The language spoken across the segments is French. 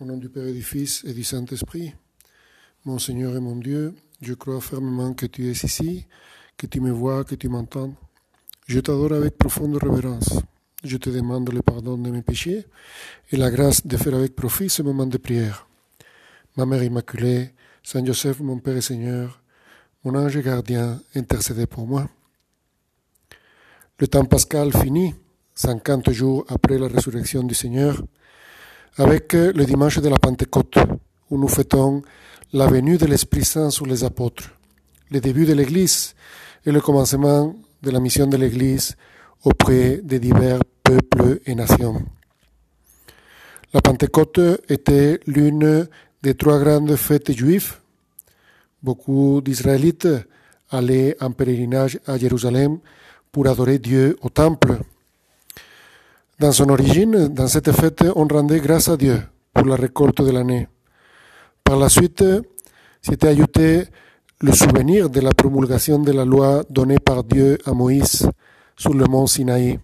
Au nom du Père et du Fils et du Saint-Esprit, mon Seigneur et mon Dieu, je crois fermement que tu es ici, que tu me vois, que tu m'entends. Je t'adore avec profonde révérence. Je te demande le pardon de mes péchés et la grâce de faire avec profit ce moment de prière. Ma Mère Immaculée, Saint Joseph, mon Père et Seigneur, mon ange gardien, intercédez pour moi. Le temps pascal finit, 50 jours après la résurrection du Seigneur, avec le dimanche de la Pentecôte, où nous fêtons la venue de l'Esprit Saint sur les apôtres, le début de l'Église et le commencement de la mission de l'Église auprès des divers peuples et nations. La Pentecôte était l'une des trois grandes fêtes juives. Beaucoup d'Israélites allaient en pèlerinage à Jérusalem pour adorer Dieu au temple. Dans son origine, dans cette fête, on rendait grâce à Dieu pour la récolte de l'année. Par la suite, s'était ajouté le souvenir de la promulgation de la loi donnée par Dieu à Moïse sur le mont Sinaï.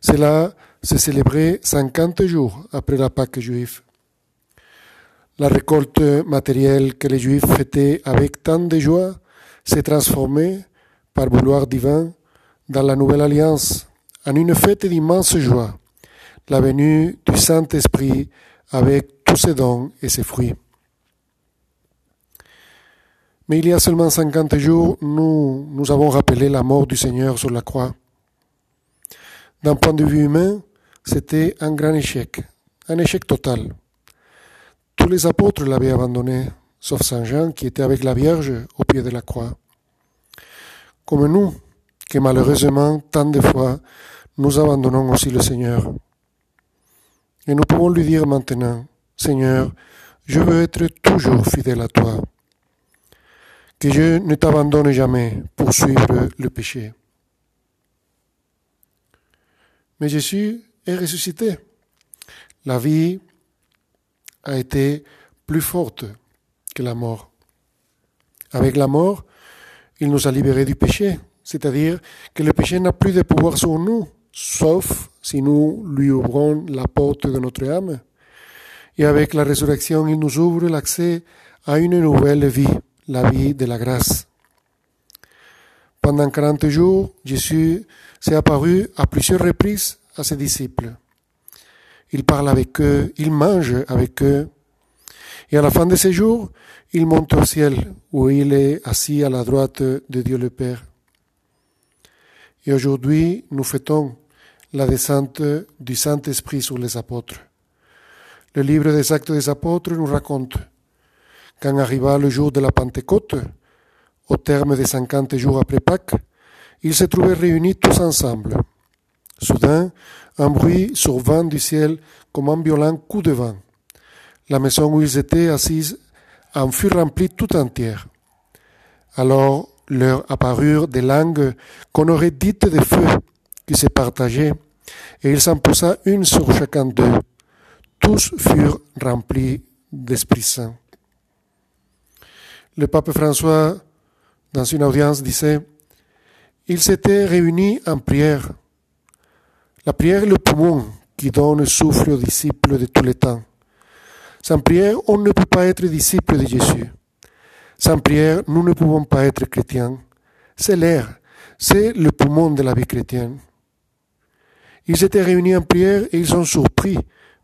Cela se célébrait 50 jours après la Pâque juive. La récolte matérielle que les Juifs fêtaient avec tant de joie s'est transformée, par vouloir divin, dans la nouvelle alliance, en une fête d'immense joie, la venue du Saint-Esprit avec tous ses dons et ses fruits. Mais il y a seulement 50 jours, nous, avons rappelé la mort du Seigneur sur la croix. D'un point de vue humain, c'était un grand échec, un échec total. Tous les apôtres l'avaient abandonné, sauf Saint Jean qui était avec la Vierge au pied de la croix. Comme nous, que malheureusement, tant de fois, nous abandonnons aussi le Seigneur. Et nous pouvons lui dire maintenant, Seigneur, je veux être toujours fidèle à toi, que je ne t'abandonne jamais pour suivre le péché. Mais Jésus est ressuscité. La vie a été plus forte que la mort. Avec la mort, il nous a libérés du péché, c'est-à-dire que le péché n'a plus de pouvoir sur nous, sauf si nous lui ouvrons la porte de notre âme. Et avec la résurrection, il nous ouvre l'accès à une nouvelle vie, la vie de la grâce. Pendant 40 jours, Jésus s'est apparu à plusieurs reprises à ses disciples. Il parle avec eux, il mange avec eux. Et à la fin de ces jours, il monte au ciel, où il est assis à la droite de Dieu le Père. Et aujourd'hui, nous fêtons la descente du Saint-Esprit sur les apôtres. Le livre des Actes des Apôtres nous raconte quand arriva le jour de la Pentecôte, au terme de cinquante jours après Pâques, ils se trouvaient réunis tous ensemble. Soudain, un bruit survint du ciel comme un violent coup de vent. La maison où ils étaient assis en fut remplie tout entière. Alors leur apparurent des langues qu'on aurait dites de feu qui se partageaient, et il s'en posa une sur chacun d'eux. Tous furent remplis d'Esprit Saint. Le pape François, dans une audience, disait, ils s'étaient réunis en prière. La prière est le poumon qui donne souffle aux disciples de tous les temps. Sans prière, on ne peut pas être disciple de Jésus. Sans prière, nous ne pouvons pas être chrétiens. C'est l'air, c'est le poumon de la vie chrétienne. Ils étaient réunis en prière et ils sont surpris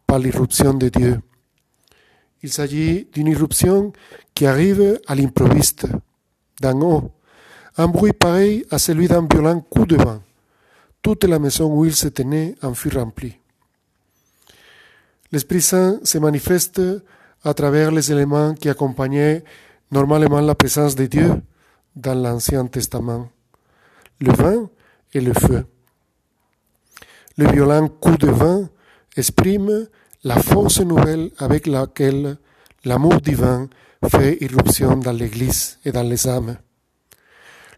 par l'irruption de Dieu. Il s'agit d'une irruption qui arrive à l'improviste, d'en haut, un bruit pareil à celui d'un violent coup de vent. Toute la maison où il se tenait en fut remplie. L'Esprit Saint se manifeste à travers les éléments qui accompagnaient normalement la présence de Dieu dans l'Ancien Testament, le vin et le feu. Le violent coup de vin exprime la force nouvelle avec laquelle l'amour divin fait irruption dans l'Église et dans les âmes.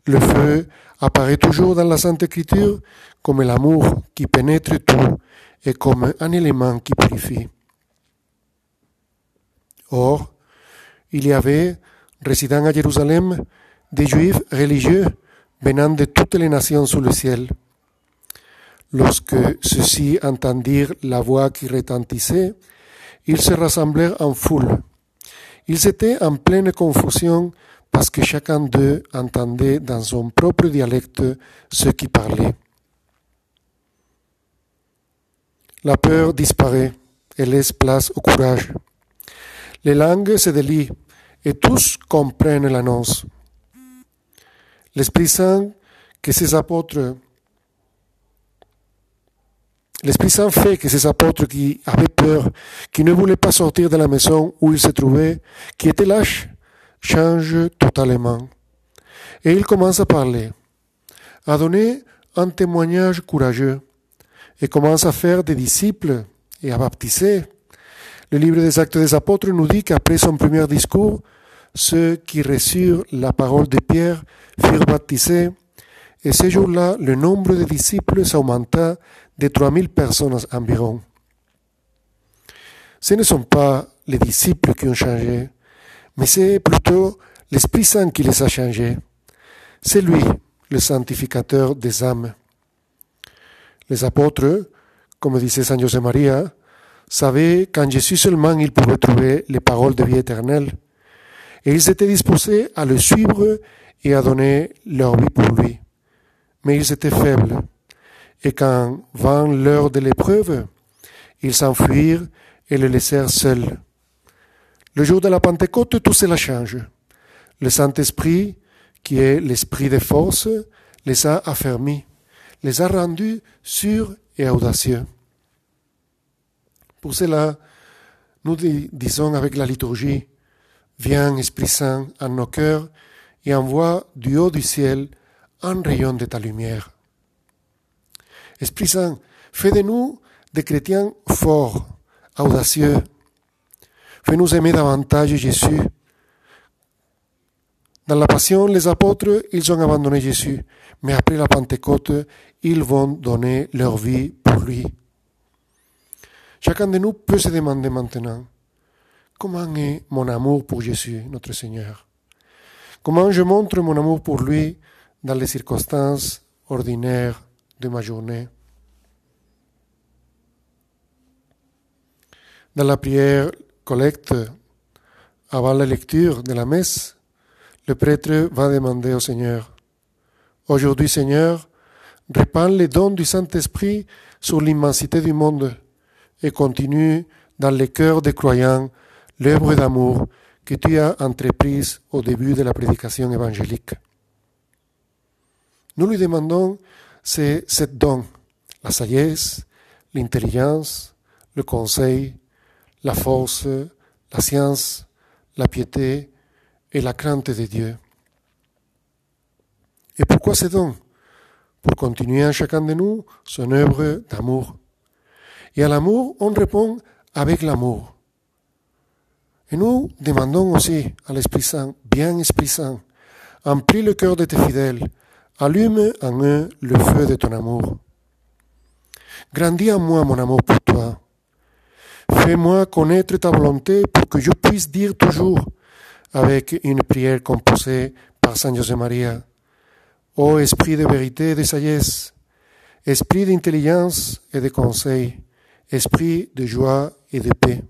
Le feu apparaît toujours dans la Sainte Écriture comme l'amour qui pénètre tout et comme un élément qui purifie. Or, il y avait, résidant à Jérusalem, des Juifs religieux venant de toutes les nations sous le ciel. Lorsque ceux-ci entendirent la voix qui retentissait, ils se rassemblèrent en foule. Ils étaient en pleine confusion parce que chacun d'eux entendait dans son propre dialecte ce qui parlait. La peur disparaît et laisse place au courage. Les langues se délient et tous comprennent l'annonce. L'Esprit Saint que ces apôtres L'Esprit Saint fait que ces apôtres qui avaient peur, qui ne voulaient pas sortir de la maison où ils se trouvaient, qui étaient lâches, changent totalement. Et ils commencent à parler, à donner un témoignage courageux, et commencent à faire des disciples et à baptiser. Le livre des Actes des Apôtres nous dit qu'après son premier discours, ceux qui reçurent la parole de Pierre furent baptisés, et ce jour-là, le nombre de disciples s'augmenta de 3000 personnes environ. Ce ne sont pas les disciples qui ont changé, mais c'est plutôt l'Esprit Saint qui les a changés. C'est lui, le sanctificateur des âmes. Les apôtres, comme disait Saint José Maria, savaient qu'en Jésus seulement ils pouvaient trouver les paroles de vie éternelle, et ils étaient disposés à le suivre et à donner leur vie pour lui. Mais ils étaient faibles, et quand vint l'heure de l'épreuve, ils s'enfuirent et le laissèrent seul. Le jour de la Pentecôte, tout cela change. Le Saint-Esprit, qui est l'esprit de force, les a affermis, les a rendus sûrs et audacieux. Pour cela, nous disons avec la liturgie, Viens, Esprit Saint, en nos cœurs et envoie du haut du ciel rayon de ta lumière. Esprit Saint, fais de nous des chrétiens forts, audacieux, Fais-nous aimer davantage Jésus. Dans la Passion, les apôtres, ils ont abandonné Jésus, mais après la Pentecôte, ils vont donner leur vie pour lui. Chacun de nous peut se demander maintenant, comment est mon amour pour Jésus, notre Seigneur? Comment je montre mon amour pour lui dans les circonstances ordinaires de ma journée Dans la prière collecte avant la lecture de la messe, le prêtre va demander au Seigneur, Aujourd'hui Seigneur, répands les dons du Saint-Esprit sur l'immensité du monde et continue dans les cœurs des croyants l'œuvre d'amour que tu as entreprise au début de la prédication évangélique. Nous lui demandons ces sept dons, la sagesse, l'intelligence, le conseil, la force, la science, la piété et la crainte de Dieu. Et pourquoi ces dons Pour continuer en chacun de nous son œuvre d'amour. Et à l'amour, on répond avec l'amour. Et nous demandons aussi à l'Esprit Saint, bien Esprit Saint, emplis le cœur de tes fidèles, allume en eux le feu de ton amour. Grandis en moi mon amour pour toi, Fais-moi connaître ta volonté pour que je puisse dire toujours, avec une prière composée par Saint José Maria, Ô esprit de vérité et de sagesse, esprit d'intelligence et de conseil, esprit de joie et de paix.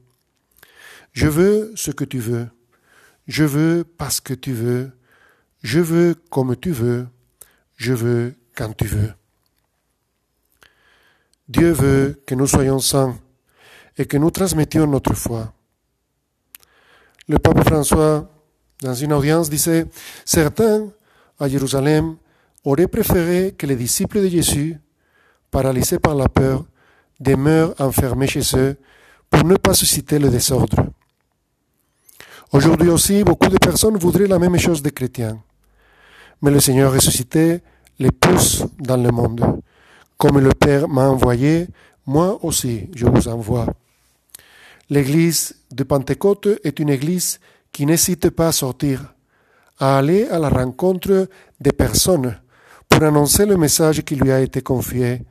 Je veux ce que tu veux, je veux parce que tu veux, je veux comme tu veux, je veux quand tu veux. Dieu veut que nous soyons saints et que nous transmettions notre foi. Le pape François, dans une audience, disait, certains à Jérusalem auraient préféré que les disciples de Jésus, paralysés par la peur, demeurent enfermés chez eux pour ne pas susciter le désordre. Aujourd'hui aussi, beaucoup de personnes voudraient la même chose des chrétiens. Mais le Seigneur ressuscité les pousse dans le monde. Comme le Père m'a envoyé, moi aussi je vous envoie. L'église de Pentecôte est une église qui n'hésite pas à sortir, à aller à la rencontre des personnes pour annoncer le message qui lui a été confié,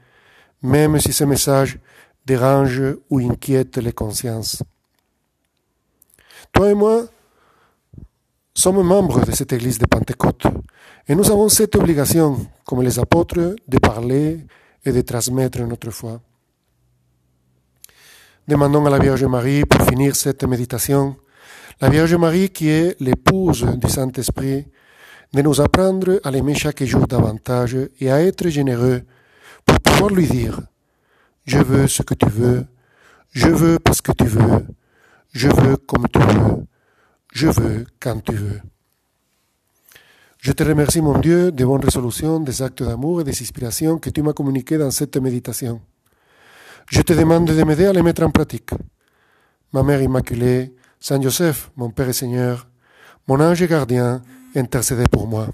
même si ce message dérange ou inquiète les consciences. Toi et moi sommes membres de cette église de Pentecôte et nous avons cette obligation, comme les apôtres, de parler et de transmettre notre foi. Demandons à la Vierge Marie, pour finir cette méditation, la Vierge Marie qui est l'épouse du Saint-Esprit, de nous apprendre à l'aimer chaque jour davantage et à être généreux pour pouvoir lui dire, je veux ce que tu veux, je veux parce que tu veux, je veux comme tu veux, je veux quand tu veux. Je te remercie, mon Dieu, des bonnes résolutions, des actes d'amour et des inspirations que tu m'as communiquées dans cette méditation. Je te demande de m'aider à les mettre en pratique. Ma Mère Immaculée, Saint Joseph, mon Père et Seigneur, mon ange gardien, intercédez pour moi.